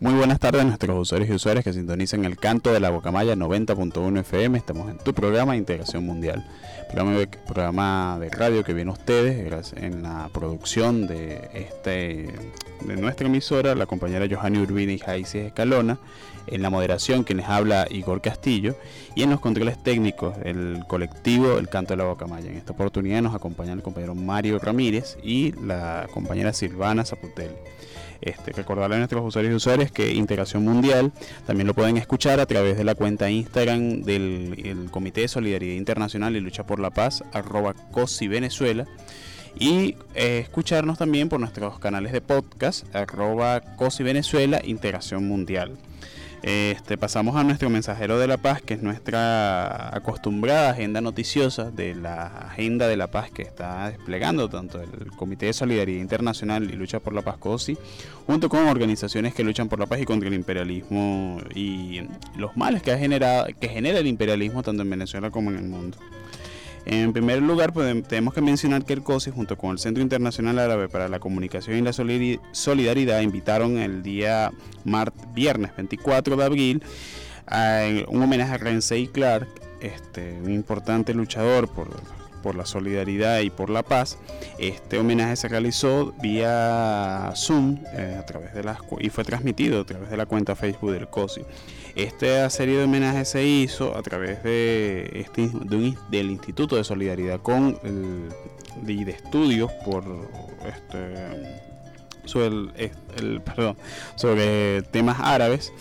Muy buenas tardes a nuestros usuarios y usuarias que sintonizan el canto de la Bocamaya 90.1 FM. Estamos en tu programa Integración Mundial, programa de, radio que viene a ustedes en la producción de este de nuestra emisora, la compañera Johanny Urbina y Jaisis Escalona, en la moderación quienes habla Igor Castillo y en los controles técnicos el colectivo El Canto de la Bocamaya. En esta oportunidad nos acompaña el compañero Mario Ramírez y la compañera Silvana Zaputel. Este, recordarle a nuestros usuarios y usuarias que Integración Mundial también lo pueden escuchar a través de la cuenta Instagram del el Comité de Solidaridad Internacional y Lucha por la Paz, arroba COSI Venezuela. Y eh, escucharnos también por nuestros canales de podcast, arroba COSI Venezuela, Integración Mundial. Este, pasamos a nuestro mensajero de la paz, que es nuestra acostumbrada agenda noticiosa de la agenda de la paz que está desplegando tanto el Comité de Solidaridad Internacional y Lucha por la Paz COSI, junto con organizaciones que luchan por la paz y contra el imperialismo y los males que ha generado, que genera el imperialismo tanto en Venezuela como en el mundo. En primer lugar, podem- tenemos que mencionar que el COSI, junto con el Centro Internacional Árabe para la Comunicación y la Solidari- Solidaridad, invitaron el día mart viernes 24 de abril a un homenaje a Rensei Clark, este, un importante luchador por, por la solidaridad y por la paz. Este homenaje se realizó vía Zoom eh, a través de las, y fue transmitido a través de la cuenta Facebook del COSI. Esta serie de homenajes se hizo a través de este, de un- del Instituto de Solidaridad con el, de estudios por este, sobre, el- perdón, sobre temas árabes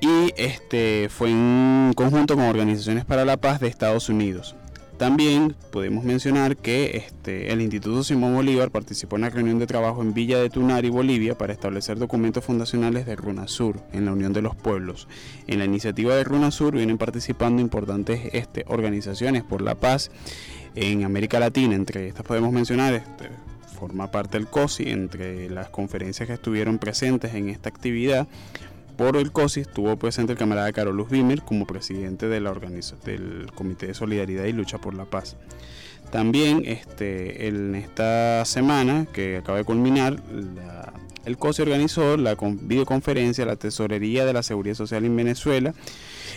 y este fue en conjunto con organizaciones para la paz de Estados Unidos. También podemos mencionar que este, el Instituto Simón Bolívar participó en la reunión de trabajo en Villa de Tunari, Bolivia, para establecer documentos fundacionales de RUNASUR en la Unión de los Pueblos. En la iniciativa de RUNASUR vienen participando importantes este, organizaciones por la paz en América Latina. Entre estas podemos mencionar, este, forma parte del COSI, entre las conferencias que estuvieron presentes en esta actividad. Por el COSI estuvo presente el camarada Carolus Wimmer como presidente de la del Comité de Solidaridad y Lucha por la Paz. También este, en esta semana que acaba de culminar, el COSI organizó la videoconferencia La Tesorería de la Seguridad Social en Venezuela,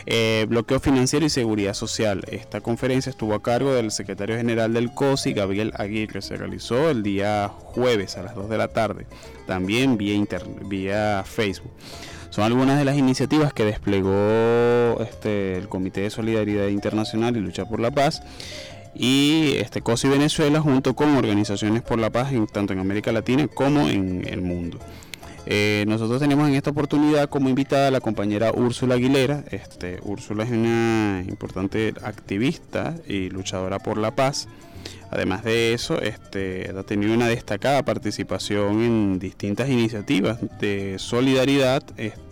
eh, bloqueo financiero y seguridad social. Esta conferencia estuvo a cargo del secretario general del COSI, Gabriel Aguirre. Se realizó el día jueves a las 2 de la tarde, también vía, vía Facebook. Son algunas de las iniciativas que desplegó este, el Comité de Solidaridad Internacional y Lucha por la Paz y este COSI Venezuela junto con organizaciones por la paz tanto en América Latina como en el mundo. Eh, nosotros tenemos en esta oportunidad como invitada a la compañera Úrsula Aguilera. Este, Úrsula es una importante activista y luchadora por la paz. Además de eso, este, ha tenido una destacada participación en distintas iniciativas de solidaridad,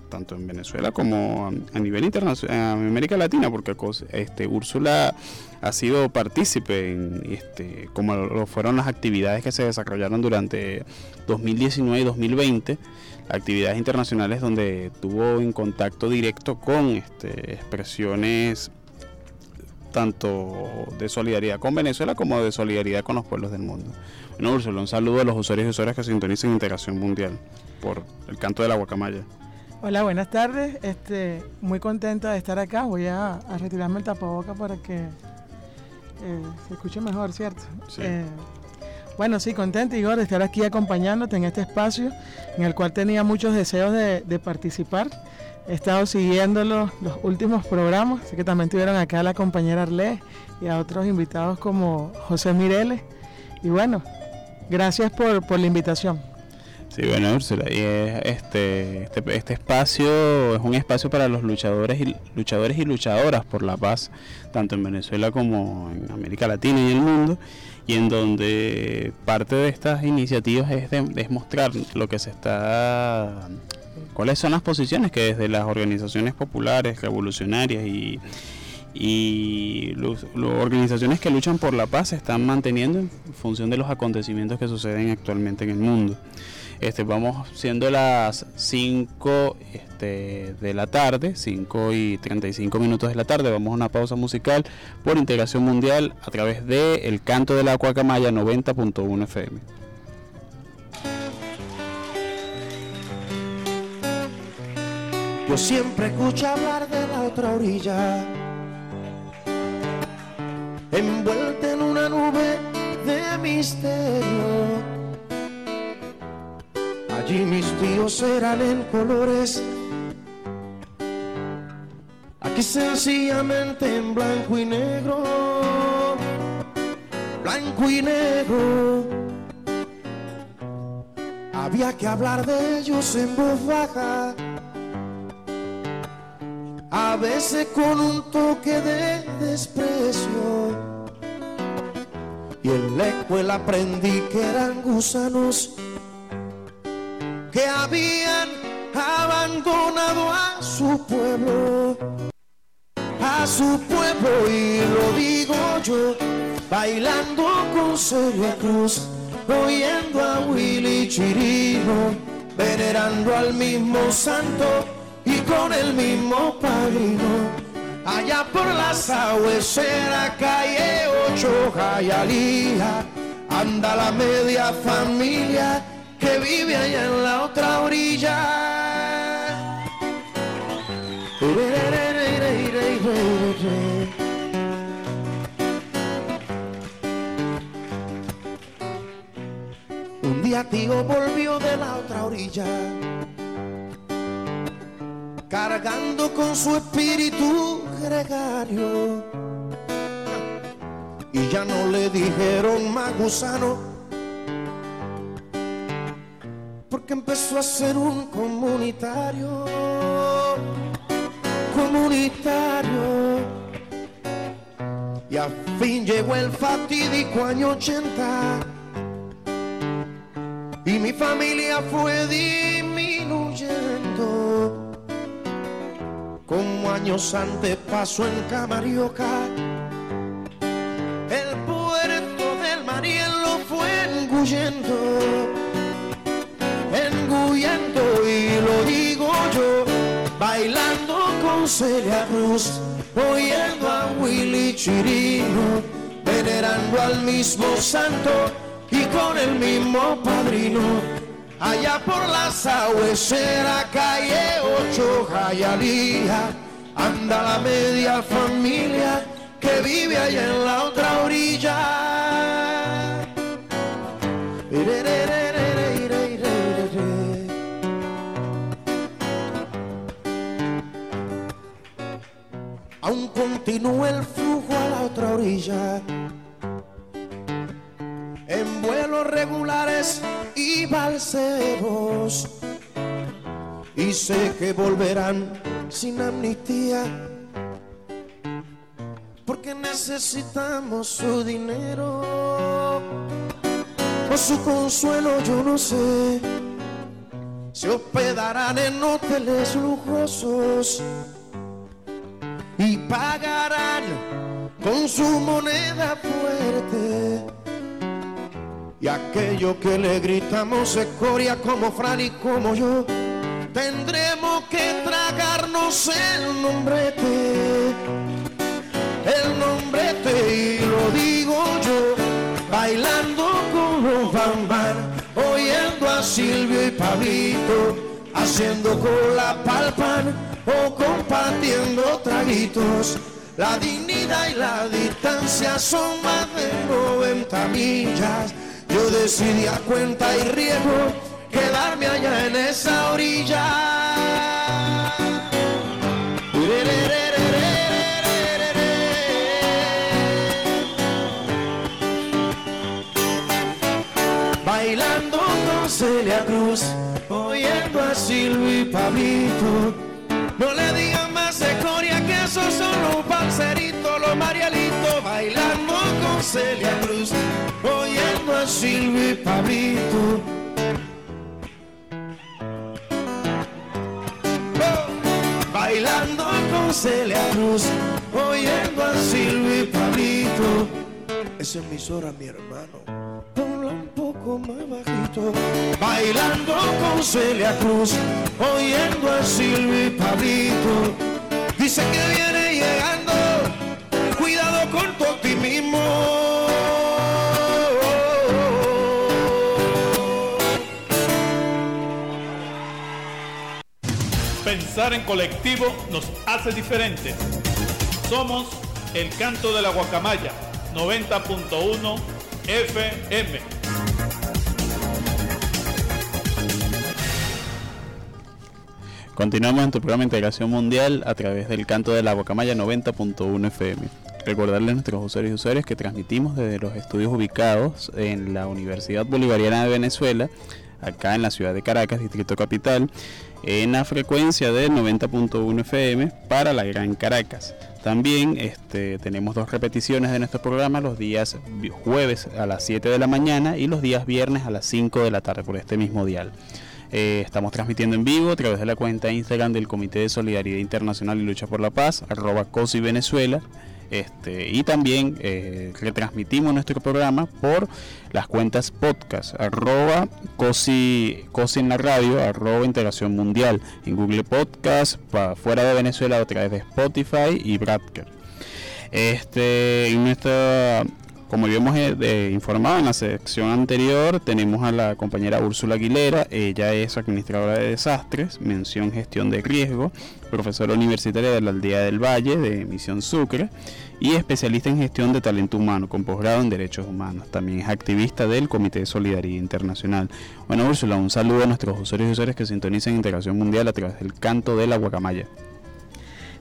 tanto en Venezuela como a nivel internacional, en América Latina, porque este, Úrsula ha sido partícipe en este, como lo fueron las actividades que se desarrollaron durante 2019 y 2020, actividades internacionales donde tuvo en contacto directo con este, expresiones tanto de solidaridad con Venezuela como de solidaridad con los pueblos del mundo. Bueno, Úrsula, un saludo a los usuarios y usuarias que sintonizan Integración Mundial por el canto de la guacamaya. Hola, buenas tardes. Este, muy contenta de estar acá. Voy a, a retirarme el tapaboca para que eh, se escuche mejor, ¿cierto? Eh, bueno, sí, contento, Igor, de estar aquí acompañándote en este espacio en el cual tenía muchos deseos de, participar. He estado siguiendo los, últimos programas, así que también tuvieron acá a la compañera Arlé y a otros invitados como José Mireles. Y bueno, gracias por, la invitación. Sí, bueno, Úrsula, y este, este, este, espacio es un espacio para los luchadores y luchadores y luchadoras por la paz, tanto en Venezuela como en América Latina y el mundo, y en donde parte de estas iniciativas es, de, mostrar lo que se está, cuáles son las posiciones que desde las organizaciones populares, revolucionarias y y las organizaciones que luchan por la paz se están manteniendo en función de los acontecimientos que suceden actualmente en el mundo. Este, vamos siendo las 5 este, de la tarde, 5 y 35 minutos de la tarde. Vamos a una pausa musical por Integración Mundial a través de El Canto de la Cuacamaya 90.1 FM. Yo siempre escucho hablar de la otra orilla, envuelta en una nube de misterio Allí mis tíos eran en colores. Aquí sencillamente en blanco y negro. Blanco y negro. Había que hablar de ellos en voz baja. A veces con un toque de desprecio. Y en la escuela aprendí que eran gusanos que habían abandonado a su pueblo, a su pueblo y lo digo yo, bailando con Celia Cruz, oyendo a Willy Chirino, venerando al mismo santo con el mismo padrino. Allá por la la calle 8, Jayalía, anda la media familia que vive allá en la otra orilla. Un día tío volvió de la otra orilla, cargando con su espíritu gregario. Y ya no le dijeron más gusano porque empezó a ser un comunitario, comunitario. Y a fin llegó el fatídico año 80 y mi familia fue disminuyendo. Como años antes pasó en Camarioca, el puerto del Mariel lo fue engullendo y lo digo yo, bailando con Celia Cruz, oyendo a Willy Chirino, venerando al mismo santo y con el mismo padrino. Allá por la sahuesera, calle 8, Jayalía, anda la media familia que vive allá en la otra orilla. Aún continúa el flujo a la otra orilla. Vuelos regulares y balseros. Y sé que volverán sin amnistía. Porque necesitamos su dinero. O su consuelo, yo no sé. Se hospedarán en hoteles lujosos y pagarán con su moneda fuerte. Y aquello que le gritamos escoria como Fran y como yo, tendremos que tragarnos el nombrete, el nombrete y lo digo yo, bailando como bambán, oyendo a Silvio y Pablito, haciendo cola palpan o compartiendo traguitos. La dignidad y la distancia son más de 90 millas. Yo decidí a cuenta y riesgo quedarme allá en esa orilla. Bailando con Celia Cruz, oyendo a Silvio y Pablito. No le digan más escoria que esos son los balseritos, los marielitos, bailando con Celia Cruz, oyendo a Silvio y Pablito. Oh, bailando con Celia Cruz, oyendo a Silvio y Pablito. Esa emisora, mi hermano, ponla un poco más bajito. Bailando con Celia Cruz, oyendo a Silvio y Pablito. Dice que viene llegando, cuidado con tu optimismo. Pensar en colectivo nos hace diferentes. Somos el canto de la guacamaya 90.1 FM. Continuamos en programa Integración Mundial a través del canto de la Guacamaya 90.1 FM. Recordarles a nuestros usuarios y usuarias que transmitimos desde los estudios ubicados en la Universidad Bolivariana de Venezuela, acá en la ciudad de Caracas, Distrito Capital, en la frecuencia del 90.1 FM para la Gran Caracas. También este, tenemos dos repeticiones de nuestro programa los días jueves a las 7 de la mañana y los días viernes a las 5 de la tarde por este mismo dial. Eh, estamos transmitiendo en vivo a través de la cuenta Instagram del Comité de Solidaridad Internacional y Lucha por la Paz, arroba COSI Venezuela. Este, y también eh, retransmitimos nuestro programa por las cuentas podcast, arroba COSI, en la radio, arroba Integración Mundial, en Google Podcast, para fuera de Venezuela a través de Spotify y Bradker. Este, en nuestra como habíamos eh, informado en la sección anterior, tenemos a la compañera Úrsula Aguilera, ella es administradora de desastres, mención gestión de riesgo, profesora universitaria de la Aldea del Valle de Misión Sucre y especialista en gestión de talento humano con posgrado en derechos humanos. También es activista del Comité de Solidaridad Internacional. Bueno, Úrsula, un saludo a nuestros usuarios y usuarias que sintonizan Integración Mundial a través del canto de la guacamaya.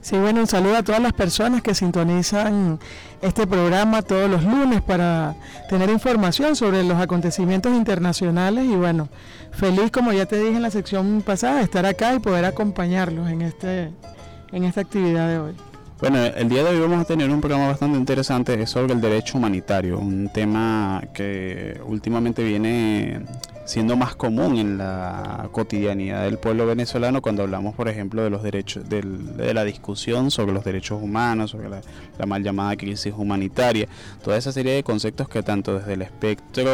Sí, bueno, un saludo a todas las personas que sintonizan este programa todos los lunes para tener información sobre los acontecimientos internacionales y bueno, feliz como ya te dije en la sección pasada estar acá y poder acompañarlos en este en esta actividad de hoy. Bueno, el día de hoy vamos a tener un programa bastante interesante sobre el derecho humanitario, un tema que últimamente viene siendo más común en la cotidianidad del pueblo venezolano cuando hablamos, por ejemplo, de los derechos, de la discusión sobre los derechos humanos, sobre la, mal llamada crisis humanitaria, toda esa serie de conceptos que tanto desde el espectro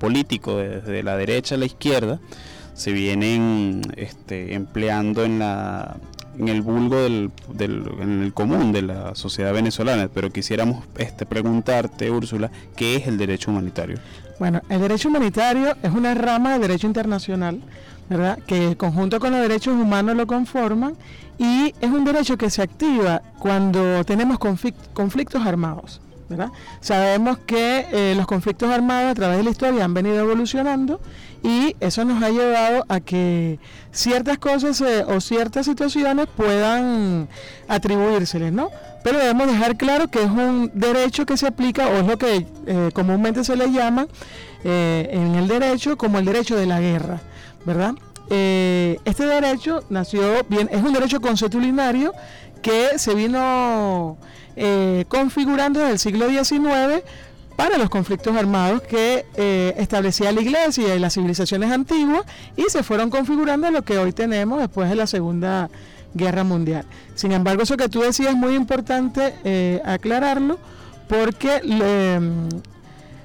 político, desde la derecha a la izquierda, se vienen este, empleando en la en el vulgo del, en el común de la sociedad venezolana, pero quisiéramos este, preguntarte, Úrsula, ¿qué es el derecho humanitario? Bueno, el derecho humanitario es una rama del derecho internacional, ¿verdad? Que conjunto con los derechos humanos lo conforman y es un derecho que se activa cuando tenemos conflictos armados. ¿verdad? Sabemos que eh, los conflictos armados a través de la historia han venido evolucionando y eso nos ha llevado a que ciertas cosas eh, o ciertas situaciones puedan atribuírseles, ¿no? Pero debemos dejar claro que es un derecho que se aplica, o es lo que eh, comúnmente se le llama en el derecho como el derecho de la guerra, ¿verdad? este derecho nació bien, es un derecho consuetudinario que se vino eh, configurando desde el siglo XIX para los conflictos armados que eh, establecía la iglesia y las civilizaciones antiguas y se fueron configurando lo que hoy tenemos después de la Segunda Guerra Mundial. Sin embargo, eso que tú decías es muy importante eh, aclararlo porque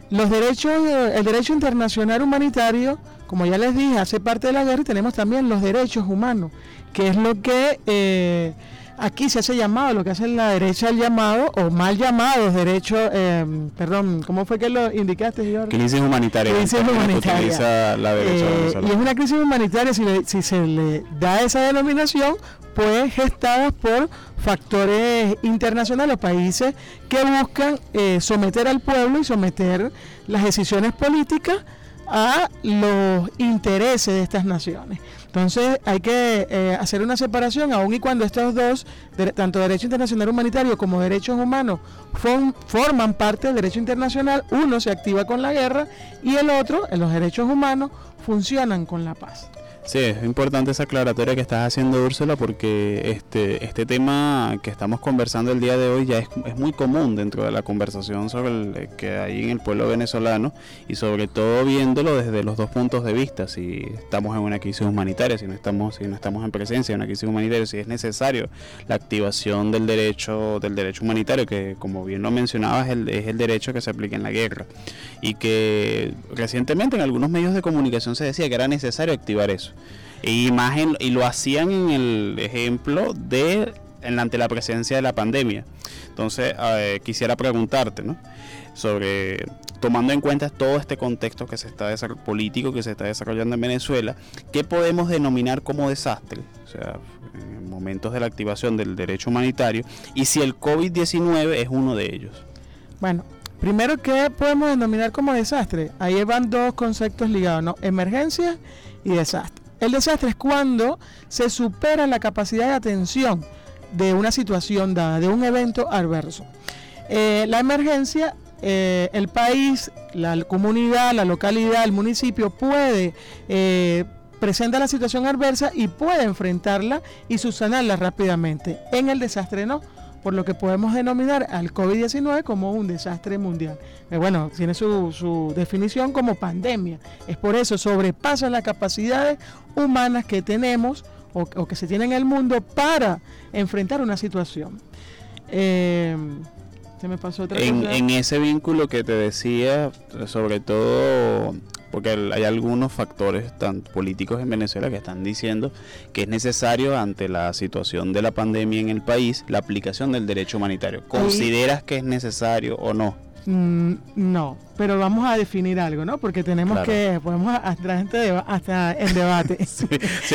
los derechos, el derecho internacional humanitario, como ya les dije, hace parte de la guerra y tenemos también los derechos humanos, que es lo que Aquí se hace llamado, lo que hace la derecha el llamado, o mal llamados derechos, eh, perdón, ¿cómo fue que lo indicaste, Jorge? Crisis humanitaria. Crisis humanitaria. La eh, y es una crisis humanitaria, si, si se le da esa denominación, pues gestada por factores internacionales, países que buscan eh, someter al pueblo y someter las decisiones políticas a los intereses de estas naciones. Entonces hay que eh, hacer una separación, aun y cuando estos dos, tanto derecho internacional humanitario como derechos humanos, forman parte del derecho internacional, uno se activa con la guerra y el otro, en los derechos humanos, funcionan con la paz. Sí, es importante esa aclaratoria que estás haciendo, Úrsula, porque este, este tema que estamos conversando el día de hoy ya es, es muy común dentro de la conversación sobre el, que hay en el pueblo venezolano y sobre todo viéndolo desde los dos puntos de vista, si estamos en una crisis humanitaria, si no estamos, si no estamos en presencia de una crisis humanitaria, si es necesario la activación del derecho, del derecho humanitario, que como bien lo mencionabas, es el, es el derecho que se aplica en la guerra. Y que recientemente en algunos medios de comunicación se decía que era necesario activar eso. Y imagen, y lo hacían en el ejemplo de ante la presencia de la pandemia. Entonces, quisiera preguntarte. Sobre, tomando en cuenta todo este contexto que se está político que se está desarrollando en Venezuela, ¿qué podemos denominar como desastre? O sea, en momentos de la activación del derecho humanitario, y si el COVID-19 es uno de ellos. Bueno, primero, ¿qué podemos denominar como desastre? Ahí van dos conceptos ligados, ¿no? Emergencia y desastre. El desastre es cuando se supera la capacidad de atención de una situación dada, de un evento adverso. Eh, la emergencia, eh, el país, la comunidad, la localidad, el municipio puede eh, presentar la situación adversa y puede enfrentarla y subsanarla rápidamente. En el desastre no por lo que podemos denominar al COVID-19 como un desastre mundial. Eh, bueno, tiene su, definición como pandemia. Es por eso sobrepasa las capacidades humanas que tenemos o, que se tienen en el mundo para enfrentar una situación. Eh, se me pasó otra en, En ese vínculo que te decía, sobre todo porque hay algunos factores tan políticos en Venezuela que están diciendo que es necesario ante la situación de la pandemia en el país la aplicación del derecho humanitario. ¿Consideras que es necesario o no? Mm, no, pero vamos a definir algo, ¿no? Porque tenemos que, podemos entrar gente hasta en debate. sí,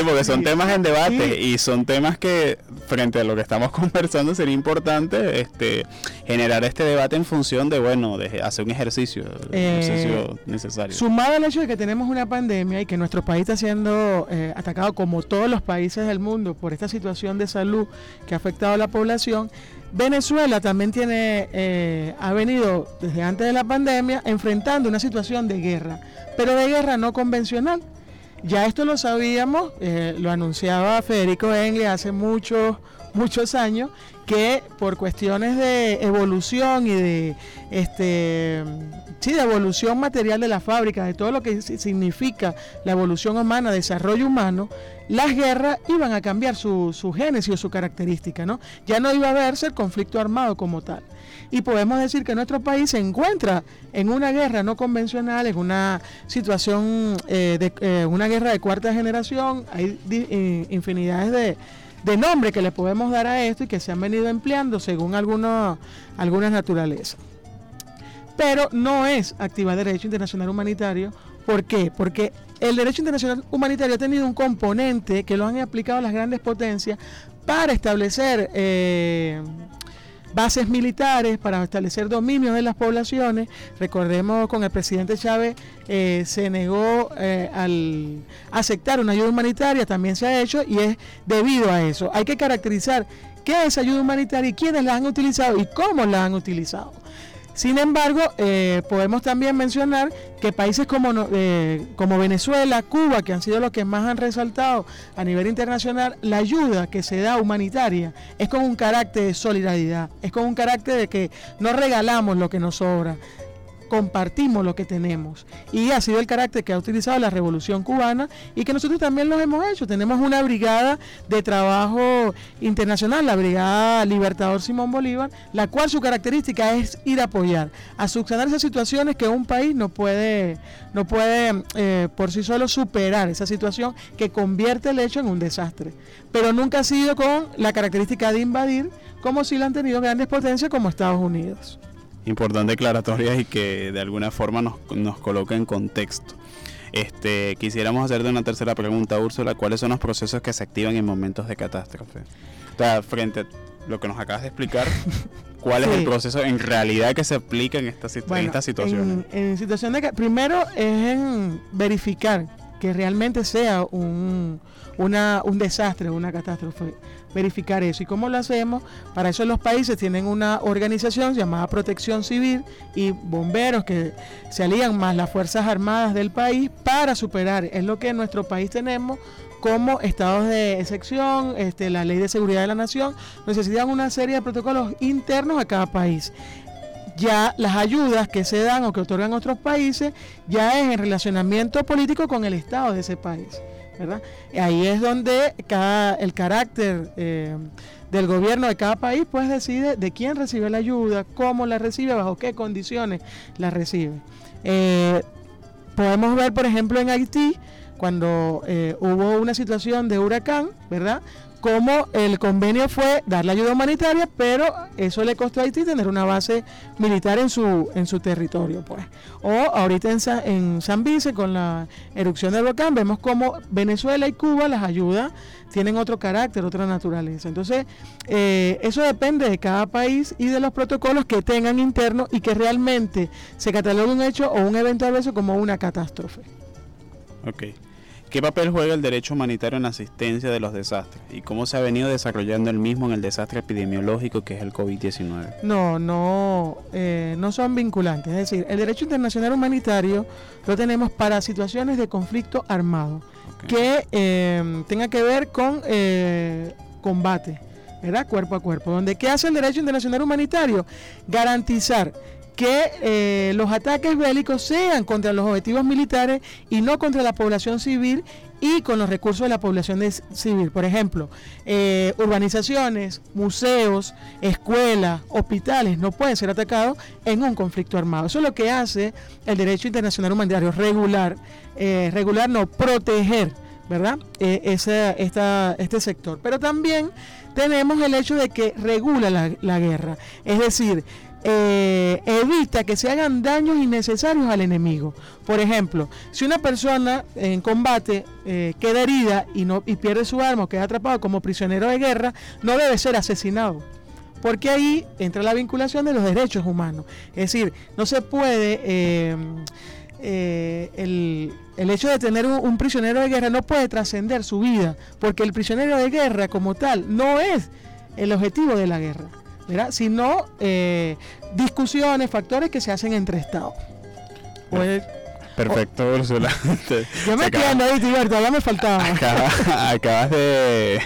porque son temas en debate y son temas que, frente a lo que estamos conversando, sería importante este, generar este debate en función de, bueno, de hacer un ejercicio, eh, necesario. Sumado al hecho de que tenemos una pandemia y que nuestro país está siendo eh, atacado como todos los países del mundo por esta situación de salud que ha afectado a la población, Venezuela también tiene, eh, ha venido desde antes de la pandemia enfrentando una situación de guerra, pero de guerra no convencional. Ya esto lo sabíamos, eh, lo anunciaba Federico Engle hace muchos, muchos años, que por cuestiones de evolución y de este sí, de evolución material de la fábrica, de todo lo que significa la evolución humana, desarrollo humano, las guerras iban a cambiar su, su génesis o su característica, ¿no? Ya no iba a verse el conflicto armado como tal. Y podemos decir que nuestro país se encuentra en una guerra no convencional, en una situación eh, de eh, una guerra de cuarta generación, hay infinidades de de nombre que le podemos dar a esto y que se han venido empleando según algunas naturalezas. Pero no es activar derecho internacional humanitario. ¿Por qué? Porque el derecho internacional humanitario ha tenido un componente que lo han aplicado las grandes potencias para establecer eh, bases militares para establecer dominio de las poblaciones. Recordemos con el presidente Chávez eh, se negó eh, al aceptar una ayuda humanitaria, también se ha hecho y es debido a eso. Hay que caracterizar qué es ayuda humanitaria y quiénes la han utilizado y cómo la han utilizado. Sin embargo, eh, podemos también mencionar que países como, eh, como Venezuela, Cuba, que han sido los que más han resaltado a nivel internacional, la ayuda que se da humanitaria es con un carácter de solidaridad, es con un carácter de que no regalamos lo que nos sobra, compartimos lo que tenemos. Y ha sido el carácter que ha utilizado la Revolución Cubana y que nosotros también lo hemos hecho. Tenemos una brigada de trabajo internacional, la Brigada Libertador Simón Bolívar, la cual su característica es ir a apoyar, a subsanar esas situaciones que un país no puede, no puede eh, por sí solo superar, esa situación que convierte el hecho en un desastre. Pero nunca ha sido con la característica de invadir, como si la han tenido grandes potencias como Estados Unidos importante declaratorias y que de alguna forma nos, nos coloca en contexto. Este, quisiéramos hacerte una tercera pregunta, Úrsula. ¿Cuáles son los procesos que se activan en momentos de catástrofe? O sea, frente a lo que nos acabas de explicar, ¿cuál es el proceso en realidad que se aplica en, esta, en estas situaciones? En, situación de que, primero es en verificar que realmente sea un, una, un desastre, una catástrofe verificar eso. ¿Y cómo lo hacemos? Para eso los países tienen una organización llamada Protección Civil y bomberos que se alían más las Fuerzas Armadas del país para superar. Es lo que en nuestro país tenemos como estados de excepción, este, la ley de seguridad de la nación, necesitan una serie de protocolos internos a cada país ya las ayudas que se dan o que otorgan otros países ya es en relacionamiento político con el Estado de ese país. Ahí es donde cada, el carácter eh, del gobierno de cada país pues decide de quién recibe la ayuda, cómo la recibe, bajo qué condiciones la recibe. Eh, podemos ver, por ejemplo, en Haití, cuando eh, hubo una situación de huracán, ¿verdad? Como el convenio fue dar la ayuda humanitaria, pero eso le costó a Haití tener una base militar en su, en su territorio. pues O ahorita en, en San Vice, con la erupción del volcán, vemos como Venezuela y Cuba las ayudas tienen otro carácter, otra naturaleza. Entonces, eh, eso depende de cada país y de los protocolos que tengan internos y que realmente se catalogue un hecho o un evento adverso como una catástrofe. Ok. ¿Qué papel juega el derecho humanitario en la asistencia de los desastres y cómo se ha venido desarrollando el mismo en el desastre epidemiológico que es el COVID-19? No, no, eh, no son vinculantes. Es decir, el derecho internacional humanitario lo tenemos para situaciones de conflicto armado que eh, tenga que ver con eh, combate, ¿verdad? Cuerpo a cuerpo. Donde ¿qué hace el derecho internacional humanitario? Garantizar que eh, los ataques bélicos sean contra los objetivos militares y no contra la población civil y con los recursos de la población civil. Por ejemplo, eh, urbanizaciones, museos, escuelas, hospitales no pueden ser atacados en un conflicto armado. Eso es lo que hace el derecho internacional humanitario, regular, eh, regular no, proteger, ¿verdad? ese, este sector. Pero también tenemos el hecho de que regula la, la guerra. Es decir, eh, evita que se hagan daños innecesarios al enemigo. Por ejemplo, si una persona en combate eh, queda herida y, no, y pierde su arma o queda atrapado como prisionero de guerra, no debe ser asesinado. Porque ahí entra la vinculación de los derechos humanos. Es decir, no se puede... Eh, el, hecho de tener un, prisionero de guerra no puede trascender su vida, porque el prisionero de guerra como tal no es el objetivo de la guerra sino eh, discusiones, factores que se hacen entre Estados. Pues, Perfecto, Ursula. Yo me quedando ahí, Tiberto, ya me faltaba. acabas de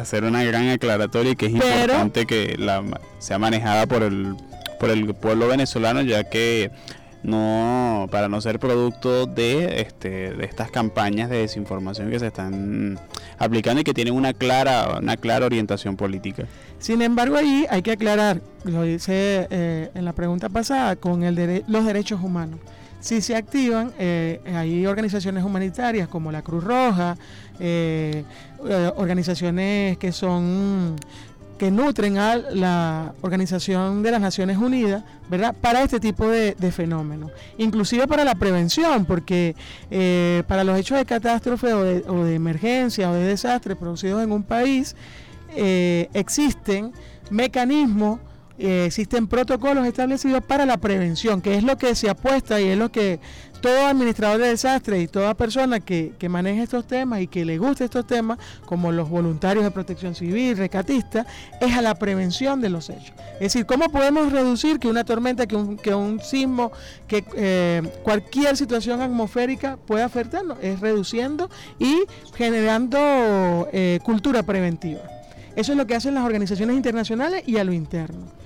hacer una gran aclaratoria y que es importante que la sea manejada por el, por el pueblo venezolano, ya que no para no ser producto de este de estas campañas de desinformación que se están aplicando y que tienen una clara una clara orientación política. Sin embargo, ahí hay que aclarar, lo dice eh, en la pregunta pasada, con los derechos humanos. si se activan, eh, hay organizaciones humanitarias como la Cruz Roja, eh, organizaciones que son que nutren a la Organización de las Naciones Unidas, ¿verdad? Para este tipo de, fenómenos, inclusive para la prevención, porque para los hechos de catástrofe o de, emergencia o de desastre producidos en un país, existen mecanismos eh, existen protocolos establecidos para la prevención, que es lo que se apuesta y es lo que todo administrador de desastres y toda persona que, que maneje estos temas y que le guste estos temas, como los voluntarios de protección civil, recatistas, es a la prevención de los hechos. Es decir, ¿cómo podemos reducir que una tormenta, que un, que un sismo, que eh, cualquier situación atmosférica pueda afectarnos? Es reduciendo y generando eh, cultura preventiva. Eso es lo que hacen las organizaciones internacionales y a lo interno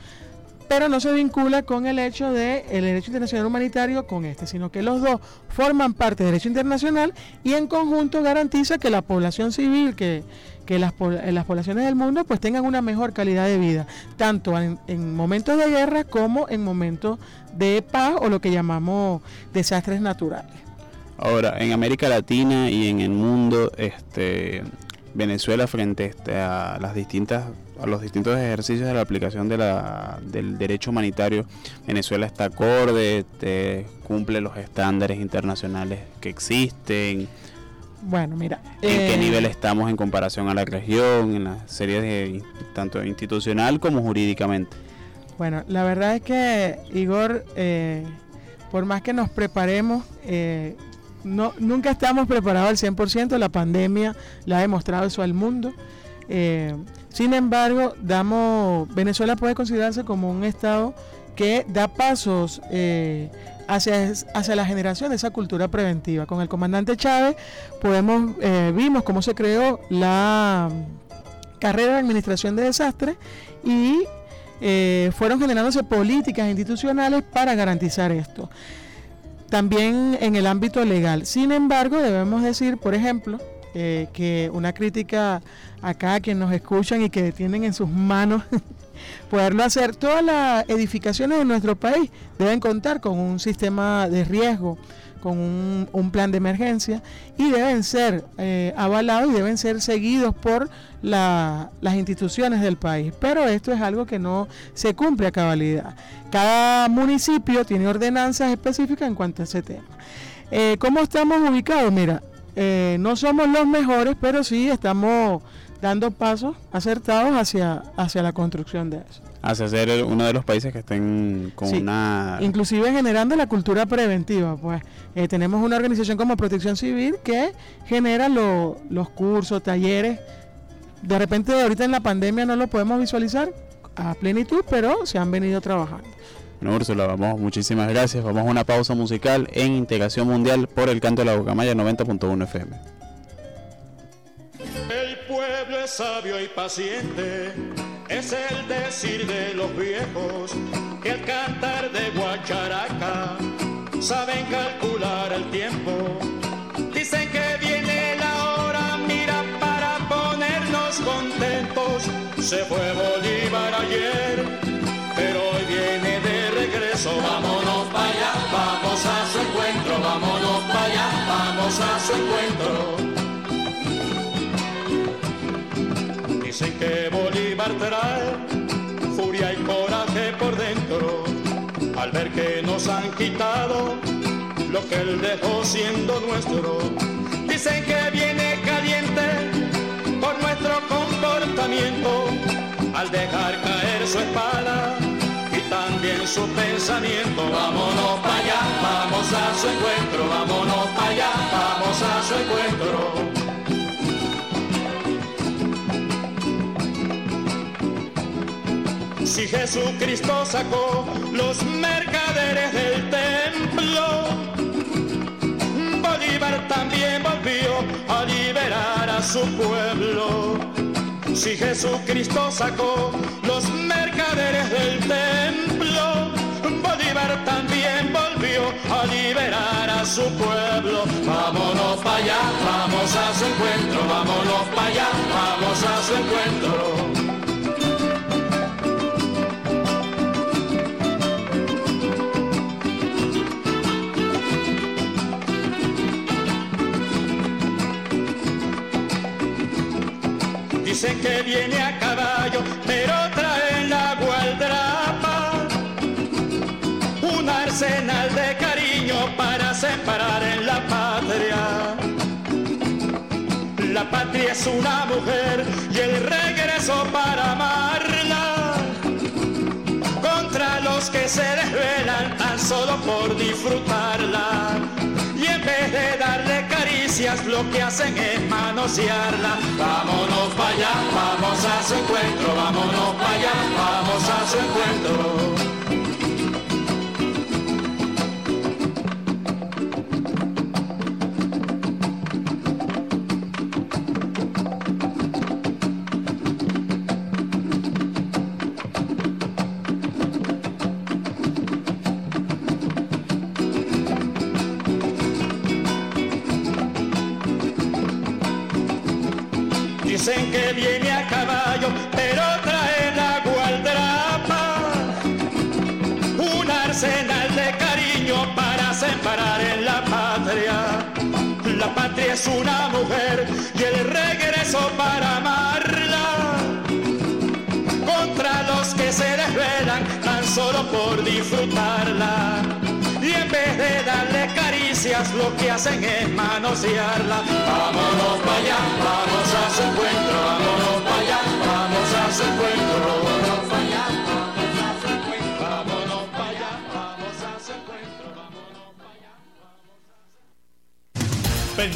pero no se vincula con el hecho de el derecho internacional humanitario con este, sino que los dos forman parte del derecho internacional y en conjunto garantiza que la población civil, que, las, las, poblaciones del mundo pues tengan una mejor calidad de vida, tanto en, en, momentos de guerra como en momentos de paz o lo que llamamos desastres naturales. Ahora, en América Latina y en el mundo, este, Venezuela frente a las distintas a los distintos ejercicios de la aplicación de la, del derecho humanitario, Venezuela está acorde, este, cumple los estándares internacionales que existen. Bueno, mira. ¿En qué eh, nivel estamos en comparación a la región, en la serie de tanto institucional como jurídicamente? Bueno, la verdad es que, Igor, eh, por más que nos preparemos, eh, no, nunca estamos preparados al 100%, la pandemia la ha demostrado eso al mundo. Eh, sin embargo, damos, Venezuela puede considerarse como un estado que da pasos eh, hacia, hacia la generación de esa cultura preventiva. Con el comandante Chávez eh, vimos cómo se creó la carrera de administración de desastres y fueron generándose políticas institucionales para garantizar esto también en el ámbito legal. Sin embargo, debemos decir, por ejemplo, eh, que una crítica acá a quienes nos escuchan y que tienen en sus manos poderlo hacer, todas las edificaciones de nuestro país deben contar con un sistema de riesgo con un, plan de emergencia y deben ser eh, avalados y deben ser seguidos por las instituciones del país. Pero esto es algo que no se cumple a cabalidad. Cada municipio tiene ordenanzas específicas en cuanto a ese tema. Eh, ¿Cómo estamos ubicados? Mira, eh, no somos los mejores, pero sí estamos dando pasos acertados hacia, hacia la construcción de eso hacia ser uno de los países que estén con una... Inclusive generando la cultura preventiva, pues eh, tenemos una organización como Protección Civil que genera los cursos, talleres. De repente ahorita en la pandemia no lo podemos visualizar a plenitud, pero se han venido trabajando. Bueno, Úrsula, vamos, muchísimas gracias. Vamos a una pausa musical en Integración Mundial por el canto de la Bocamaya 90.1 FM. El pueblo es sabio y paciente es el decir de los viejos que al cantar de guacharaca saben calcular el tiempo. Dicen que viene la hora, mira, para ponernos contentos. Se fue Bolívar ayer, Vámonos para allá, vamos a su encuentro, vámonos para allá, vamos a su encuentro. Dicen que Bolívar trae furia y coraje por dentro al ver que nos han quitado lo que él dejó siendo nuestro. Dicen que viene caliente por nuestro comportamiento al dejar caer su espada y también su pensamiento. Vámonos para allá, vamos a su encuentro, vámonos para allá, vamos a su encuentro. Si Jesucristo sacó los mercaderes del templo, Bolívar también volvió a liberar a su pueblo. Si Jesucristo sacó los mercaderes del templo, Bolívar también volvió a liberar a su pueblo. Vámonos para allá, vamos a su encuentro, vámonos para allá, vamos a su encuentro. Dicen que viene acá patria es una mujer y el regreso para amarla. Contra los que se desvelan tan solo por disfrutarla. Y en vez de darle caricias, lo que hacen es manosearla. Vámonos para allá, vamos a su encuentro, vámonos para allá, vamos a su encuentro. Una mujer y el regreso para amarla. Contra los que se desvelan tan solo por disfrutarla. Y en vez de darle caricias, lo que hacen es manosearla. Vámonos para allá, vamos a su encuentro,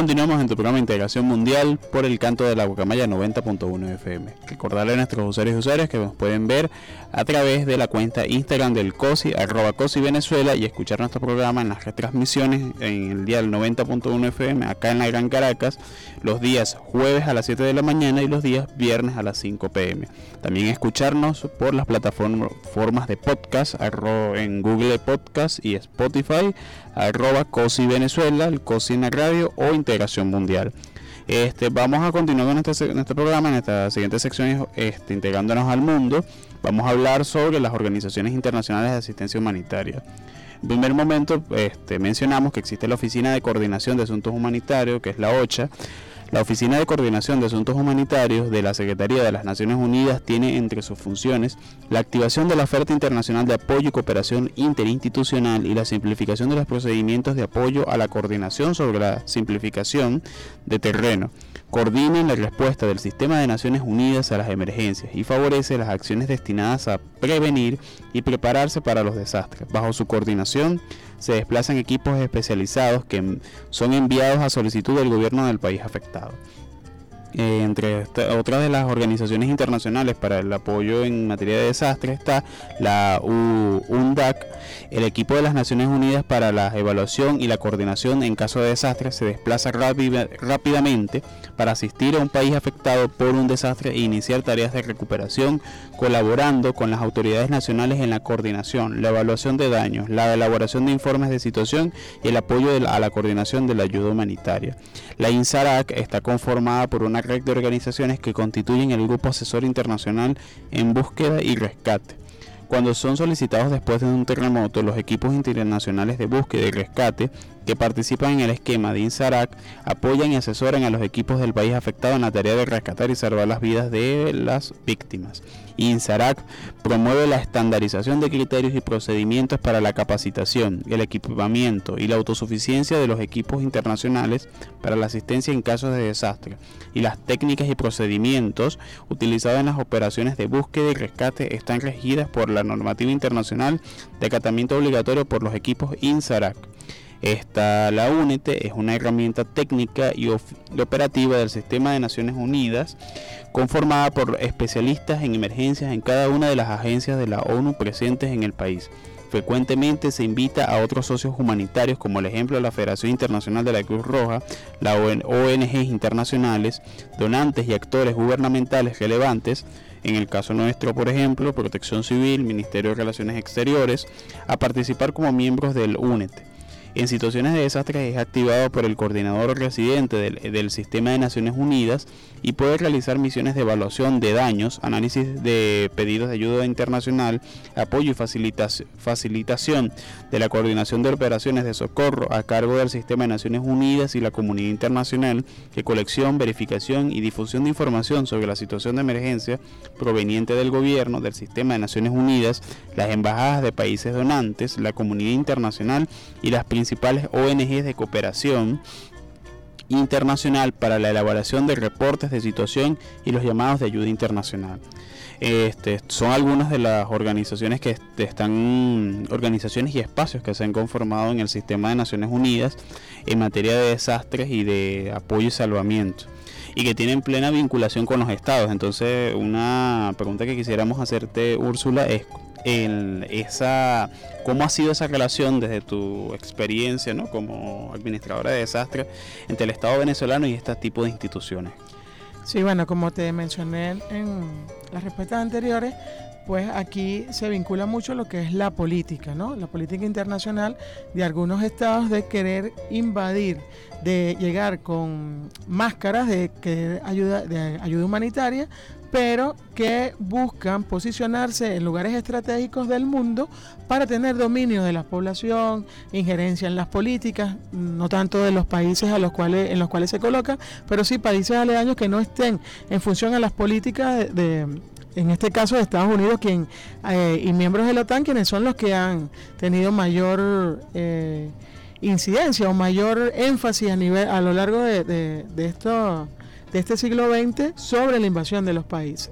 Continuamos en tu programa Integración Mundial por el canto de la Guacamaya 90.1 FM. Recordarle a nuestros usuarios y usuarias que nos pueden ver a través de la cuenta Instagram del COSI, arroba COSI Venezuela, y escuchar nuestro programa en las retransmisiones en el día del 90.1 FM acá en la Gran Caracas, los días jueves a las 7 de la mañana y los días viernes a las 5 pm. También escucharnos por las plataformas de podcast en Google Podcast y Spotify, arroba COSI Venezuela, el COSI radio o Integración Mundial. Este, vamos a continuar con este, este programa, en esta siguiente sección, este, integrándonos al mundo. Vamos a hablar sobre las organizaciones internacionales de asistencia humanitaria. En primer momento este, mencionamos que existe la Oficina de Coordinación de Asuntos Humanitarios, que es la OCHA, la Oficina de Coordinación de Asuntos Humanitarios de la Secretaría de las Naciones Unidas tiene entre sus funciones la activación de la oferta internacional de apoyo y cooperación interinstitucional y la simplificación de los procedimientos de apoyo a la coordinación sobre la simplificación de terreno coordina la respuesta del sistema de Naciones Unidas a las emergencias y favorece las acciones destinadas a prevenir y prepararse para los desastres. Bajo su coordinación se desplazan equipos especializados que son enviados a solicitud del gobierno del país afectado. Eh, entre otras de las organizaciones internacionales para el apoyo en materia de desastres está la UNDAC, el equipo de las Naciones Unidas para la evaluación y la coordinación en caso de desastres se desplaza rápidamente para asistir a un país afectado por un desastre e iniciar tareas de recuperación, colaborando con las autoridades nacionales en la coordinación, la evaluación de daños, la elaboración de informes de situación y el apoyo a la coordinación de la ayuda humanitaria. La INSARAC está conformada por una red de organizaciones que constituyen el Grupo Asesor Internacional en Búsqueda y Rescate. Cuando son solicitados después de un terremoto, los equipos internacionales de búsqueda y rescate que participan en el esquema de INSARAC apoyan y asesoran a los equipos del país afectado en la tarea de rescatar y salvar las vidas de las víctimas. INSARAC promueve la estandarización de criterios y procedimientos para la capacitación, el equipamiento y la autosuficiencia de los equipos internacionales para la asistencia en casos de desastre y las técnicas y procedimientos utilizados en las operaciones de búsqueda y rescate están regidas por la normativa internacional de acatamiento obligatorio por los equipos INSARAC. Esta, la UNETE es una herramienta técnica y operativa del sistema de Naciones Unidas conformada por especialistas en emergencias en cada una de las agencias de la ONU presentes en el país. Frecuentemente se invita a otros socios humanitarios como el ejemplo de la Federación Internacional de la Cruz Roja, las ONG internacionales, donantes y actores gubernamentales relevantes, en el caso nuestro, por ejemplo, Protección Civil, Ministerio de Relaciones Exteriores, a participar como miembros del UNET en situaciones de desastres es activado por el coordinador residente del, del, Sistema de Naciones Unidas y puede realizar misiones de evaluación de daños, análisis de pedidos de ayuda internacional, apoyo y facilitación de la coordinación de operaciones de socorro a cargo del Sistema de Naciones Unidas y la comunidad internacional, que colección, verificación y difusión de información sobre la situación de emergencia proveniente del gobierno, del Sistema de Naciones Unidas, las embajadas de países donantes, la comunidad internacional y las principales ONGs de cooperación internacional para la elaboración de reportes de situación y los llamados de ayuda internacional. Este, son algunas de las organizaciones que están organizaciones y espacios que se han conformado en el sistema de Naciones Unidas en materia de desastres y de apoyo y salvamiento y que tienen plena vinculación con los estados. Entonces, una pregunta que quisiéramos hacerte, Úrsula, es en esa cómo ha sido esa relación desde tu experiencia como administradora de desastres entre el Estado venezolano y este tipo de instituciones. Sí, bueno, como te mencioné en las respuestas anteriores, pues aquí se vincula mucho lo que es la política, ¿no? La política internacional de algunos estados de querer invadir, de llegar con máscaras de que ayuda de ayuda humanitaria pero que buscan posicionarse en lugares estratégicos del mundo para tener dominio de la población, injerencia en las políticas, no tanto de los países a los cuales, en los cuales se colocan, pero sí países aledaños que no estén en función a las políticas de, en este caso de Estados Unidos quien, eh, y miembros de la OTAN, quienes son los que han tenido mayor eh, incidencia o mayor énfasis a, nivel, a lo largo de, de, de estos de este siglo XX sobre la invasión de los países.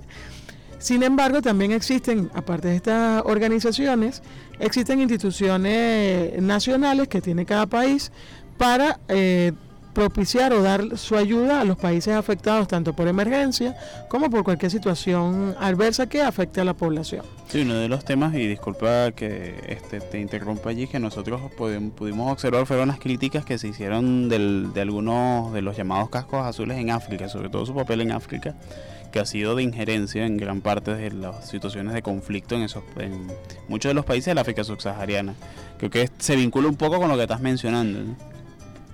Sin embargo, también existen, aparte de estas organizaciones, existen instituciones nacionales que tiene cada país para eh, propiciar o dar su ayuda a los países afectados tanto por emergencia como por cualquier situación adversa que afecte a la población. Sí, uno de los temas, y disculpa que este, te interrumpa allí, que nosotros pudimos observar fueron las críticas que se hicieron de algunos de los llamados cascos azules en África, sobre todo su papel en África, que ha sido de injerencia en gran parte de las situaciones de conflicto en, esos, en muchos de los países del África subsahariana. Creo que se vincula un poco con lo que estás mencionando.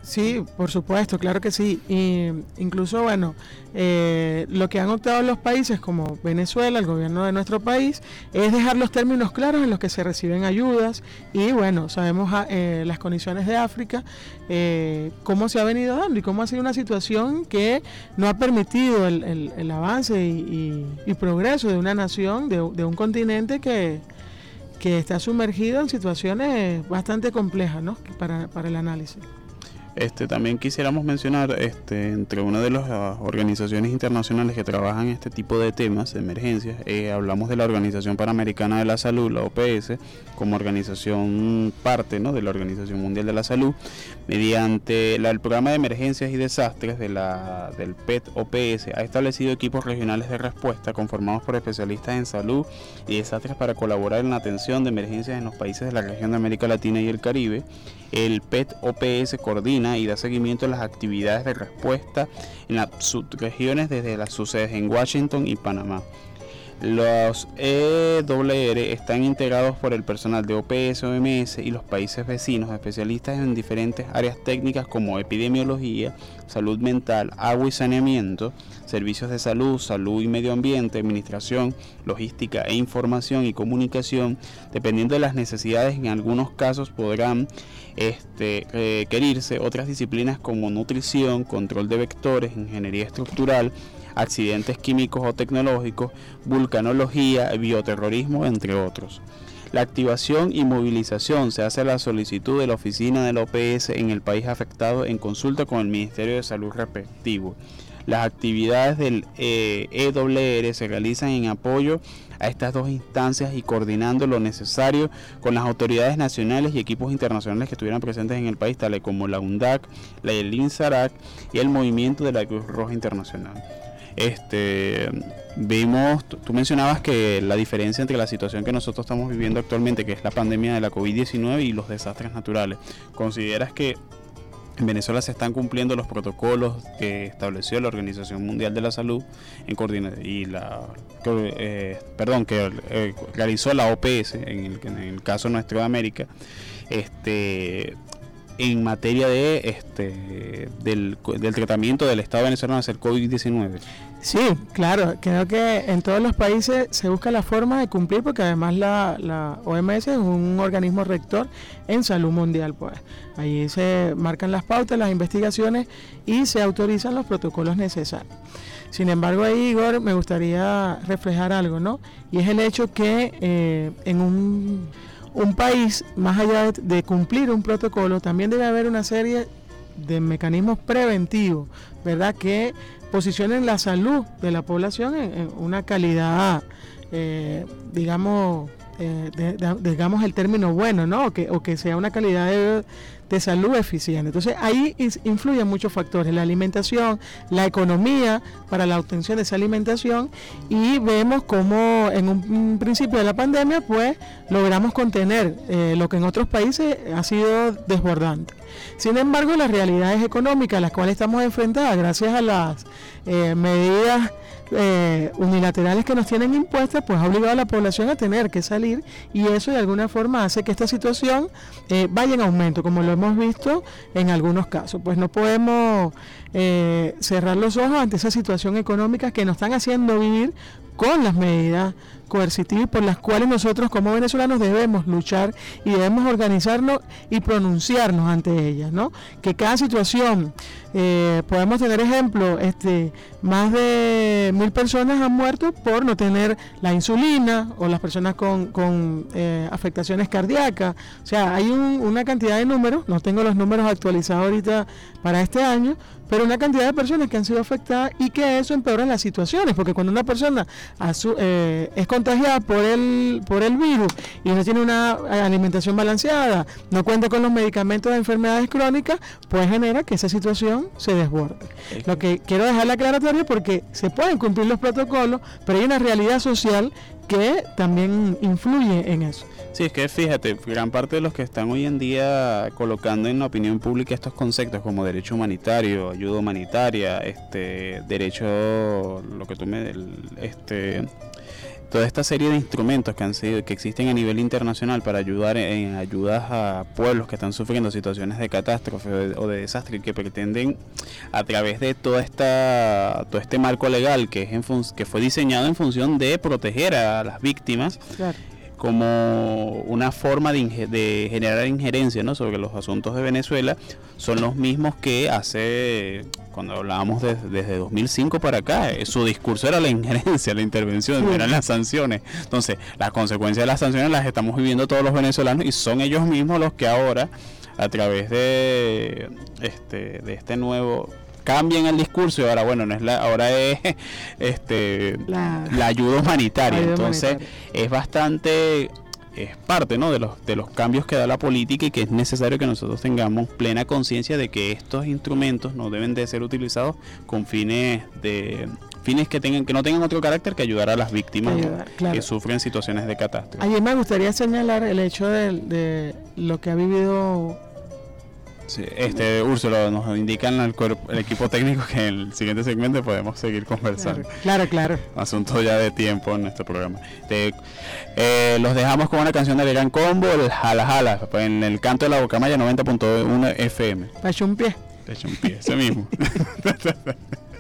Sí, por supuesto, claro que sí. Y incluso, bueno, eh, lo que han optado los países como Venezuela, el gobierno de nuestro país, es dejar los términos claros en los que se reciben ayudas. Y bueno, sabemos ah, eh, las condiciones de África, eh, cómo se ha venido dando y cómo ha sido una situación que no ha permitido el, avance y, progreso de una nación, de, un continente que, que está sumergido en situaciones bastante complejas ¿no? para el análisis. Este, también quisiéramos mencionar este, entre una de las organizaciones internacionales que trabajan este tipo de temas de emergencias, eh, hablamos de la Organización Panamericana de la Salud, la OPS, como organización parte ¿no? de la Organización Mundial de la Salud, mediante el programa de emergencias y desastres de la, del PET-OPS, ha establecido equipos regionales de respuesta conformados por especialistas en salud y desastres para colaborar en la atención de emergencias en los países de la región de América Latina y el Caribe. El PET-OPS coordina y da seguimiento a las actividades de respuesta en las subregiones desde las sucedes en Washington y Panamá. Los EWR están integrados por el personal de OPS, OMS y los países vecinos, especialistas en diferentes áreas técnicas como epidemiología, salud mental, agua y saneamiento, servicios de salud, salud y medio ambiente, administración, logística e información y comunicación. Dependiendo de las necesidades, en algunos casos podrán este, requerirse otras disciplinas como nutrición, control de vectores, ingeniería estructural, accidentes químicos o tecnológicos, vulcanología, bioterrorismo, entre otros. La activación y movilización se hace a la solicitud de la oficina del OPS en el país afectado en consulta con el Ministerio de Salud respectivo. Las actividades del EWR e se realizan en apoyo a estas dos instancias y coordinando lo necesario con las autoridades nacionales y equipos internacionales que estuvieran presentes en el país, tales como la UNDAC, la INSARAC y el Movimiento de la Cruz Roja Internacional. Este, vimos, tú mencionabas que la diferencia entre la situación que nosotros estamos viviendo actualmente, que es la pandemia de la COVID-19 y los desastres naturales, ¿consideras que en Venezuela se están cumpliendo los protocolos que estableció la Organización Mundial de la Salud en y la eh, perdón que eh, realizó la OPS en el, en el caso nuestro de América este en materia de este del, del tratamiento del Estado venezolano hacia el COVID-19. Sí, claro, creo que en todos los países se busca la forma de cumplir porque además la, la OMS es un organismo rector en salud mundial, pues ahí se marcan las pautas, las investigaciones y se autorizan los protocolos necesarios. Sin embargo, ahí, Igor, me gustaría reflejar algo, ¿no? Y es el hecho que eh, en un, un, país, más allá de, cumplir un protocolo, también debe haber una serie de mecanismos preventivos, ¿verdad? Que posicionen la salud de la población en, una calidad, eh, digamos, eh, digamos el término bueno, ¿no? O que, o que sea una calidad de, de salud eficiente. Entonces ahí influyen muchos factores, la alimentación, la economía para la obtención de esa alimentación y vemos cómo en un, principio de la pandemia pues logramos contener eh, lo que en otros países ha sido desbordante. Sin embargo, las realidades económicas a las cuales estamos enfrentadas gracias a las eh, medidas eh, unilaterales que nos tienen impuestas, pues ha obligado a la población a tener que salir y eso de alguna forma hace que esta situación eh, vaya en aumento, como lo hemos visto en algunos casos. Pues no podemos eh, cerrar los ojos ante esa situación económica que nos están haciendo vivir con las medidas coercitivas por las cuales nosotros como venezolanos debemos luchar y debemos organizarnos y pronunciarnos ante ellas, ¿no? Que cada situación, eh, podemos tener ejemplo, este, más de mil personas han muerto por no tener la insulina o las personas con, con eh, afectaciones cardíacas, o sea, hay una cantidad de números, no tengo los números actualizados ahorita para este año, pero una cantidad de personas que han sido afectadas y que eso empeora las situaciones, porque cuando una persona eh, es contagiada por el, por el virus y no tiene una alimentación balanceada, no cuenta con los medicamentos de enfermedades crónicas, pues genera que esa situación se desborde. Lo que quiero dejar la aclaratoria porque se pueden cumplir los protocolos, pero hay una realidad social que también influye en eso. Sí, es que fíjate, gran parte de los que están hoy en día colocando en la opinión pública estos conceptos como derecho humanitario, ayuda humanitaria, este derecho, lo que tú me, este, toda esta serie de instrumentos que han sido, que existen a nivel internacional para ayudar en ayudas a pueblos que están sufriendo situaciones de catástrofe o de, desastre que pretenden a través de toda esta todo este marco legal que es en que fue diseñado en función de proteger a las víctimas. Como una forma de, generar injerencia ¿no? sobre los asuntos de Venezuela son los mismos que hace, cuando hablábamos desde 2005 para acá, eh, su discurso era la injerencia, la intervención, eran las sanciones. Entonces, las consecuencias de las sanciones las estamos viviendo todos los venezolanos y son ellos mismos los que ahora, a través de este, de este nuevo cambian el discurso y ahora bueno no es la ahora es este la, ayuda humanitaria entonces es bastante es parte ¿no? de los de los cambios que da la política y que es necesario que nosotros tengamos plena conciencia de que estos instrumentos no deben de ser utilizados con fines de fines que tengan que no tengan otro carácter que ayudar a las víctimas que sufren situaciones de catástrofe. Ayer me gustaría señalar el hecho de, de lo que ha vivido Sí, este Úrsula nos indican el, el, equipo técnico que en el siguiente segmento podemos seguir conversando. Claro, claro. Asunto ya de tiempo en nuestro programa. Eh, los dejamos con una canción de Gran Combo, el Jala Jala, en el canto de la Bocamaya 90.1 FM. Pacho un pie. Pacho un pie, ese mismo.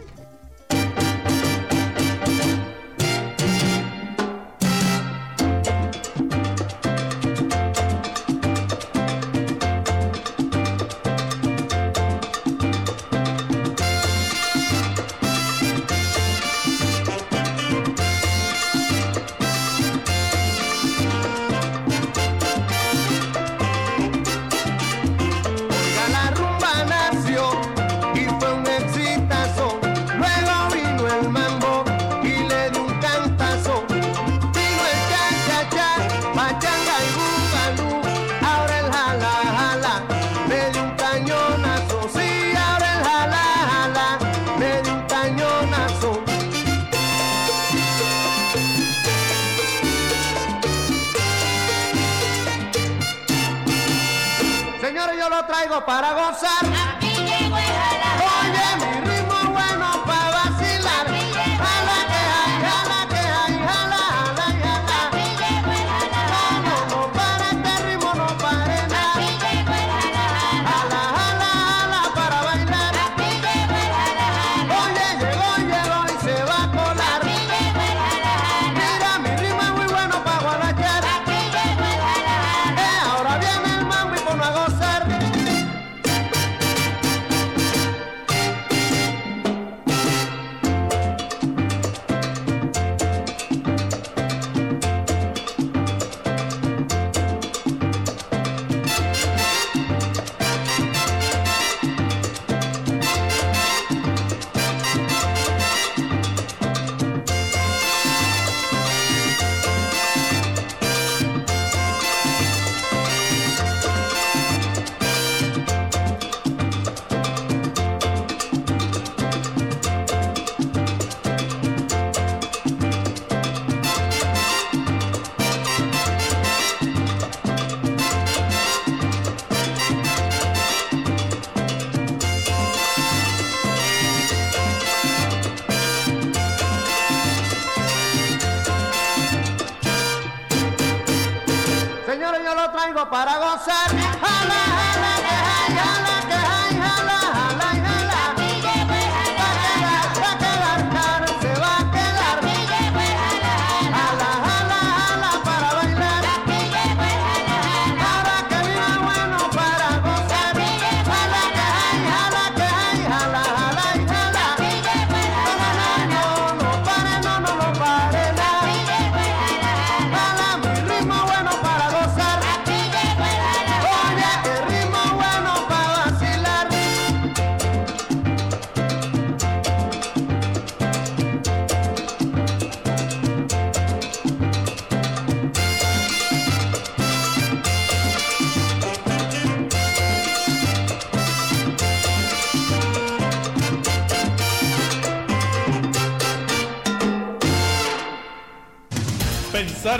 para gozar.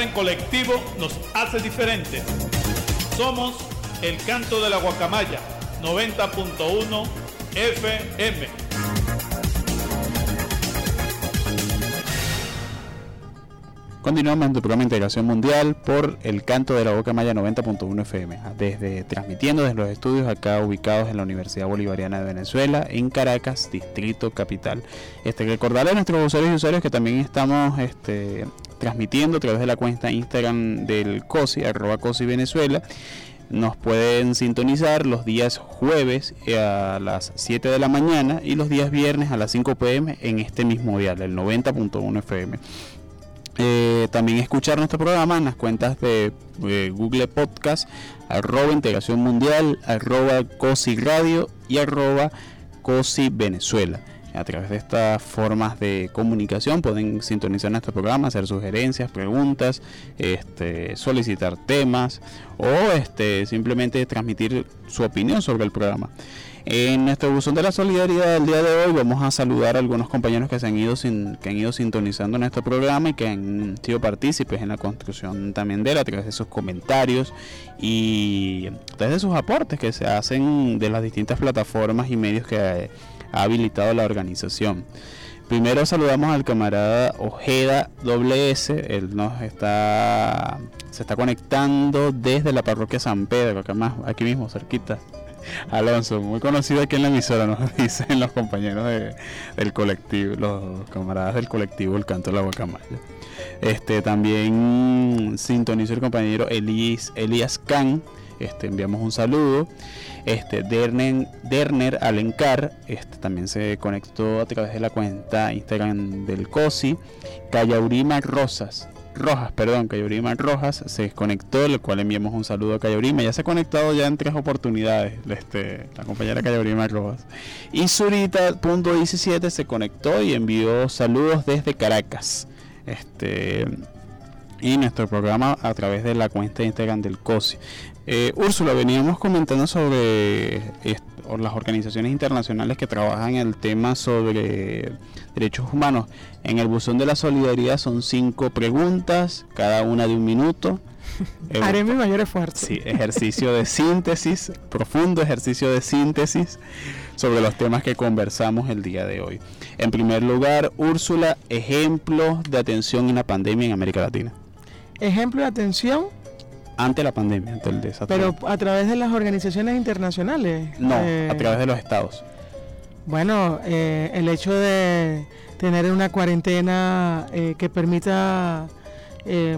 En colectivo nos hace diferente. Somos el canto de la guacamaya 90.1 FM. Continuamos en tu programa de Integración Mundial por el canto de la Boca Maya 90.1 FM, desde transmitiendo desde los estudios acá ubicados en la Universidad Bolivariana de Venezuela, en Caracas, Distrito Capital. Este, recordarle a nuestros usuarios y usuarios que también estamos este, transmitiendo a través de la cuenta Instagram del COSI, arroba COSI Venezuela. Nos pueden sintonizar los días jueves a las 7 de la mañana y los días viernes a las 5 pm en este mismo dial, el 90.1 FM. Eh, también escuchar nuestro programa en las cuentas de eh, Google Podcast, arroba Integración Mundial, arroba COSI Radio y arroba COSI Venezuela. A través de estas formas de comunicación pueden sintonizar nuestro programa, hacer sugerencias, preguntas, este, solicitar temas o este, simplemente transmitir su opinión sobre el programa. En nuestro buzón de la solidaridad del día de hoy vamos a saludar a algunos compañeros que se han ido que han ido sintonizando nuestro programa y que han sido partícipes en la construcción también de él a través de sus comentarios y a sus aportes que se hacen de las distintas plataformas y medios que ha, ha habilitado la organización. Primero saludamos al camarada Ojeda WS, él nos está se está conectando desde la parroquia San Pedro, acá más, aquí mismo cerquita. Alonso, muy conocido aquí en la emisora, nos dicen los compañeros de- del colectivo, los camaradas del colectivo El Canto de la Guacamaya. Este, también sintonizo el compañero Elías, Elías Can, este, enviamos un saludo. Este, Derner, Alencar, este, también se conectó a través de la cuenta Instagram del COSI. Cayaurima Rosas, Rojas, perdón, Rojas se conectó, el cual enviamos un saludo a Cayaurima. Ya se ha conectado ya en tres oportunidades, este, la compañera Cayaurima Rojas. Y Zurita.17 se conectó y envió saludos desde Caracas. Este, y nuestro programa a través de la cuenta de Instagram del COSI. Eh, Úrsula, veníamos comentando sobre las organizaciones internacionales que trabajan en el tema sobre derechos humanos. En el buzón de la solidaridad son cinco preguntas, cada una de un minuto. Haré mi mayor esfuerzo. Sí, ejercicio de síntesis, profundo ejercicio de síntesis sobre los temas que conversamos el día de hoy. En primer lugar, Úrsula, ejemplos de atención en la pandemia en América Latina. Ejemplo de atención, Ante la pandemia, ante el desastre. pero a través de las organizaciones internacionales. no, Eh, a través de los estados. Bueno, eh, el hecho de tener una cuarentena eh, que permita... eh,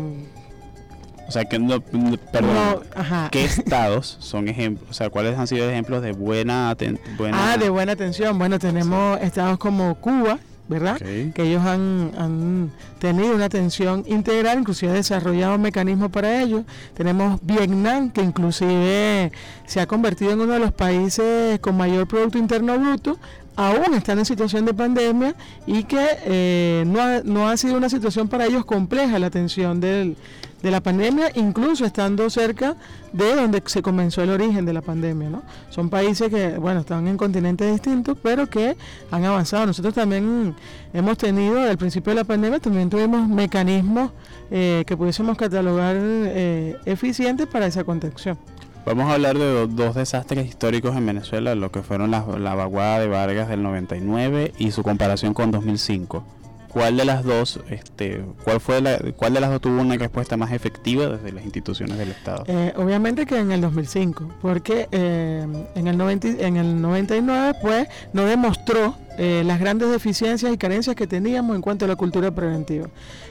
O sea, que no, perdón, no, ajá. ¿qué estados son ejemplos? O sea, ¿cuáles han sido ejemplos de buena buena Ah, de buena atención. Bueno, tenemos estados como Cuba, ¿verdad? Que ellos han, han tenido una atención integral, inclusive desarrollado mecanismos para ello. Tenemos Vietnam, que inclusive se ha convertido en uno de los países con mayor Producto Interno Bruto, aún están en situación de pandemia y que eh, no, ha, no ha sido una situación para ellos compleja la atención del, de la pandemia, incluso estando cerca de donde se comenzó el origen de la pandemia. ¿no? Son países que, bueno, están en continentes distintos, pero que han avanzado. Nosotros también hemos tenido, el principio de la pandemia, también tuvimos mecanismos eh, que pudiésemos catalogar eh, eficientes para esa contención. Vamos a hablar de do- dos desastres históricos en Venezuela, lo que fueron la, la vaguada de Vargas del 99 y su comparación con 2005. cuál de las dos, este, cuál fue la, cuál de las dos tuvo una respuesta más efectiva desde las instituciones del Estado. Eh, obviamente que en el 2005, porque eh, en el 90, en el 99 pues no demostró eh, las grandes deficiencias y carencias que teníamos en cuanto a la cultura preventiva.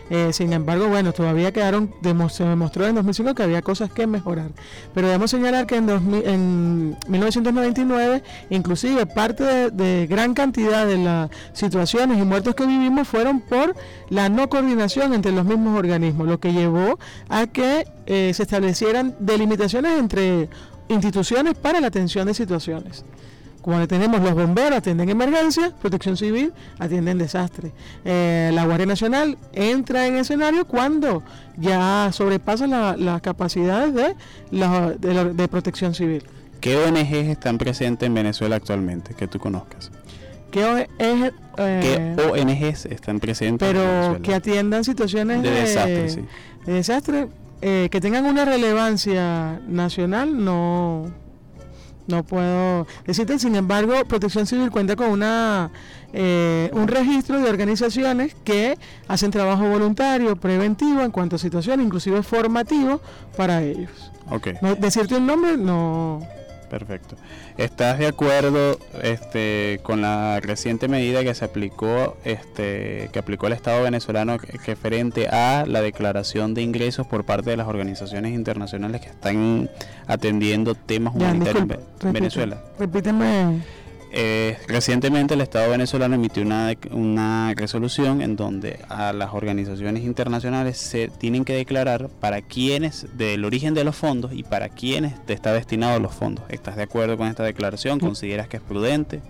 Eh, sin embargo, bueno, todavía quedaron, se demostró en 2005 que había cosas que mejorar. Pero debemos señalar que en, en 1999, inclusive parte de, gran cantidad de las situaciones y muertos que vivimos fueron por la no coordinación entre los mismos organismos, lo que llevó a que eh, se establecieran delimitaciones entre instituciones para la atención de situaciones. Cuando tenemos los bomberos atienden emergencias, protección civil atienden desastres. Eh, la Guardia Nacional entra en escenario cuando ya sobrepasa las capacidades de, la, de, protección civil. ¿Qué ONGs están presentes en Venezuela actualmente que tú conozcas? ¿Qué, ONGs, eh, están presentes pero que atiendan situaciones de, desastre, de desastre eh, que tengan una relevancia nacional, no no puedo decirte, sin embargo, Protección Civil cuenta con una eh, un registro de organizaciones que hacen trabajo voluntario, preventivo en cuanto a situaciones, inclusive formativo para ellos. Okay. decirte un nombre no Perfecto. ¿Estás de acuerdo este, con la reciente medida que se aplicó, este, que aplicó el Estado venezolano referente a la declaración de ingresos por parte de las organizaciones internacionales que están atendiendo temas humanitarios en Venezuela? Repíteme. Eh, recientemente el Estado venezolano emitió una, una resolución en donde a las organizaciones internacionales se tienen que declarar para quiénes, del origen de los fondos y para quiénes está destinado los fondos. ¿Estás de acuerdo con esta declaración? ¿Consideras que es prudente?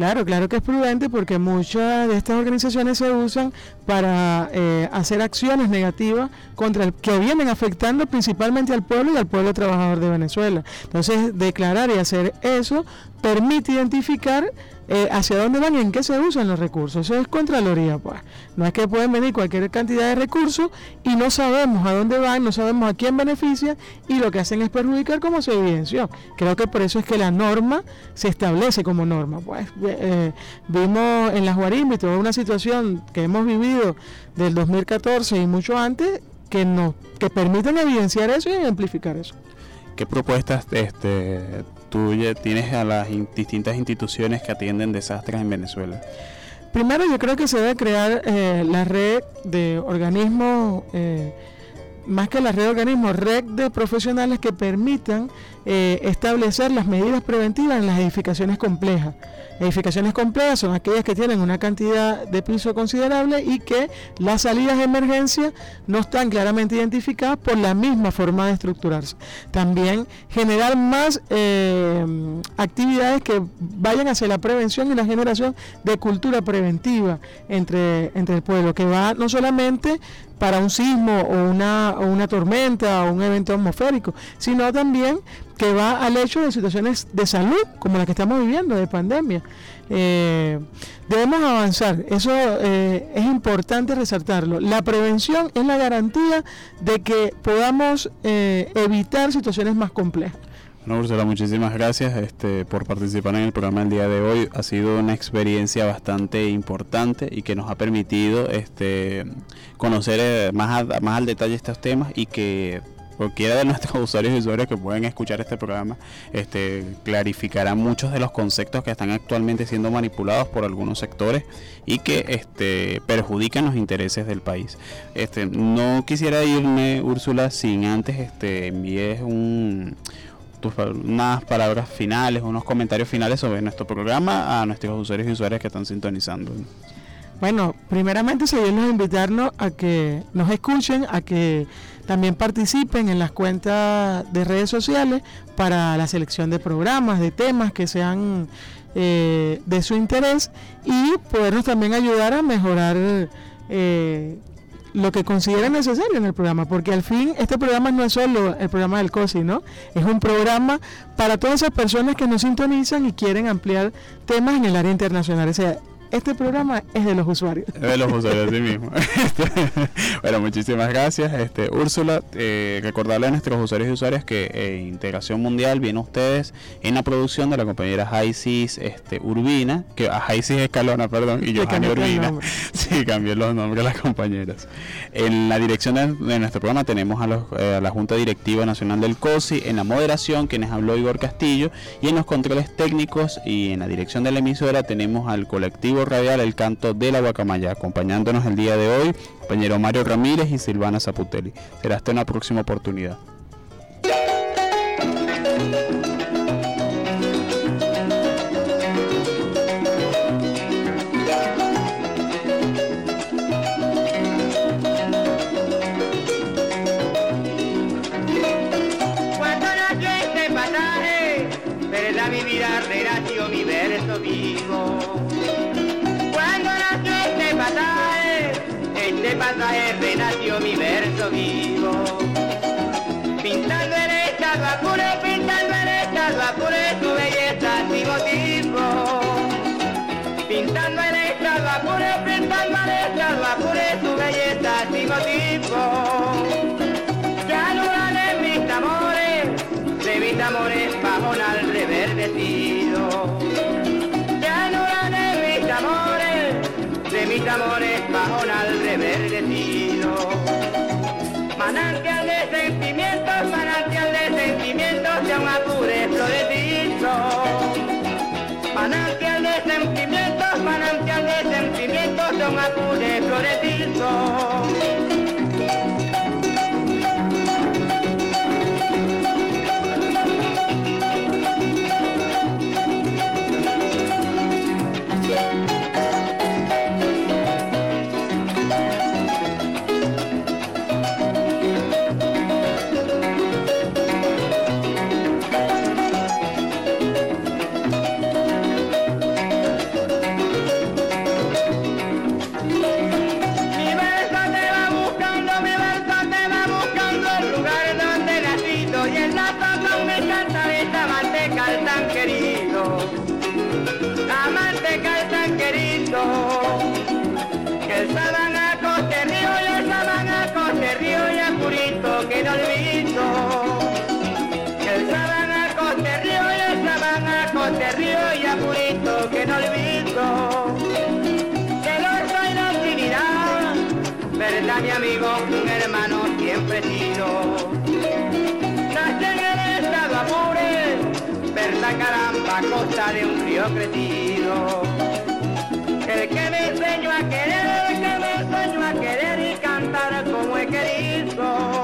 Claro, claro que es prudente porque muchas de estas organizaciones se usan para eh, hacer acciones negativas contra el que vienen afectando principalmente al pueblo y al pueblo trabajador de Venezuela. Entonces, declarar y hacer eso permite identificar eh, hacia dónde van y en qué se usan los recursos. Eso es Contraloría, pues. No es que pueden venir cualquier cantidad de recursos y no sabemos a dónde van, no sabemos a quién beneficia y lo que hacen es perjudicar como se evidenció. Creo que por eso es que la norma se establece como norma. Pues eh, vimos en las Guarimbas toda una situación que hemos vivido del 2014 y mucho antes que nos que permiten evidenciar eso y amplificar eso. ¿Qué propuestas este, tú tienes a las distintas instituciones que atienden desastres en Venezuela? Primero yo creo que se debe crear eh, la red de organismos, eh, más que la red de organismos, red de profesionales que permitan eh, establecer las medidas preventivas en las edificaciones complejas. Edificaciones complejas son aquellas que tienen una cantidad de piso considerable y que las salidas de emergencia no están claramente identificadas por la misma forma de estructurarse. También generar más eh, actividades que vayan hacia la prevención y la generación de cultura preventiva entre, entre el pueblo, que va no solamente para un sismo o una, o una tormenta o un evento atmosférico, sino también que va al hecho de situaciones de salud como la que estamos viviendo, de pandemia. Eh, debemos avanzar, eso eh, es importante resaltarlo. La prevención es la garantía de que podamos eh, evitar situaciones más complejas. Bueno, Ursula, muchísimas gracias este, por participar en el programa el día de hoy. Ha sido una experiencia bastante importante y que nos ha permitido este, conocer más, más al detalle estos temas y que cualquiera de nuestros usuarios y usuarias que pueden escuchar este programa este, clarificará muchos de los conceptos que están actualmente siendo manipulados por algunos sectores y que este, perjudican los intereses del país. Este, no quisiera irme, Úrsula, sin antes este, envíes un unas palabras finales, unos comentarios finales sobre nuestro programa a nuestros usuarios y usuarias que están sintonizando. Bueno, primeramente seguirnos invitarnos a que nos escuchen, a que también participen en las cuentas de redes sociales para la selección de programas, de temas que sean eh, de su interés y podernos también ayudar a mejorar eh, lo que consideren necesario en el programa, porque al fin este programa no es solo el programa del COSI, ¿no? Es un programa para todas esas personas que nos sintonizan y quieren ampliar temas en el área internacional. O sea, este programa es de los usuarios. De los usuarios, sí mismo. bueno, muchísimas gracias. Este, Úrsula, eh, recordarle a nuestros usuarios y usuarias que eh, Integración Mundial viene a ustedes en la producción de la compañera Jaisis este, Urbina, que a Jaisis Escalona, perdón, y Johanny Urbina. Sí, cambié los nombres de las compañeras. En la dirección de, nuestro programa tenemos a, los, eh, a la Junta Directiva Nacional del COSI, en la moderación, quienes habló Igor Castillo, y en los controles técnicos y en la dirección de la emisora tenemos al colectivo radial El Canto de la Guacamaya, acompañándonos el día de hoy, compañero Mario Ramírez y Silvana Zaputelli. Será hasta una próxima oportunidad. Vivo. Pintando el estado apure, pintando el estado apure, tu belleza sin motivo. Pintando el estado apure, pintando el estado apure, tu belleza sin motivo. Ya no de mis amores, de mis amores bajo al reverdecido. Mis amores, amores al reverdecido. Sentimientos de caramba a costa de un río crecido. El que me enseñó a querer, el que me enseñó a querer y cantar como he querido.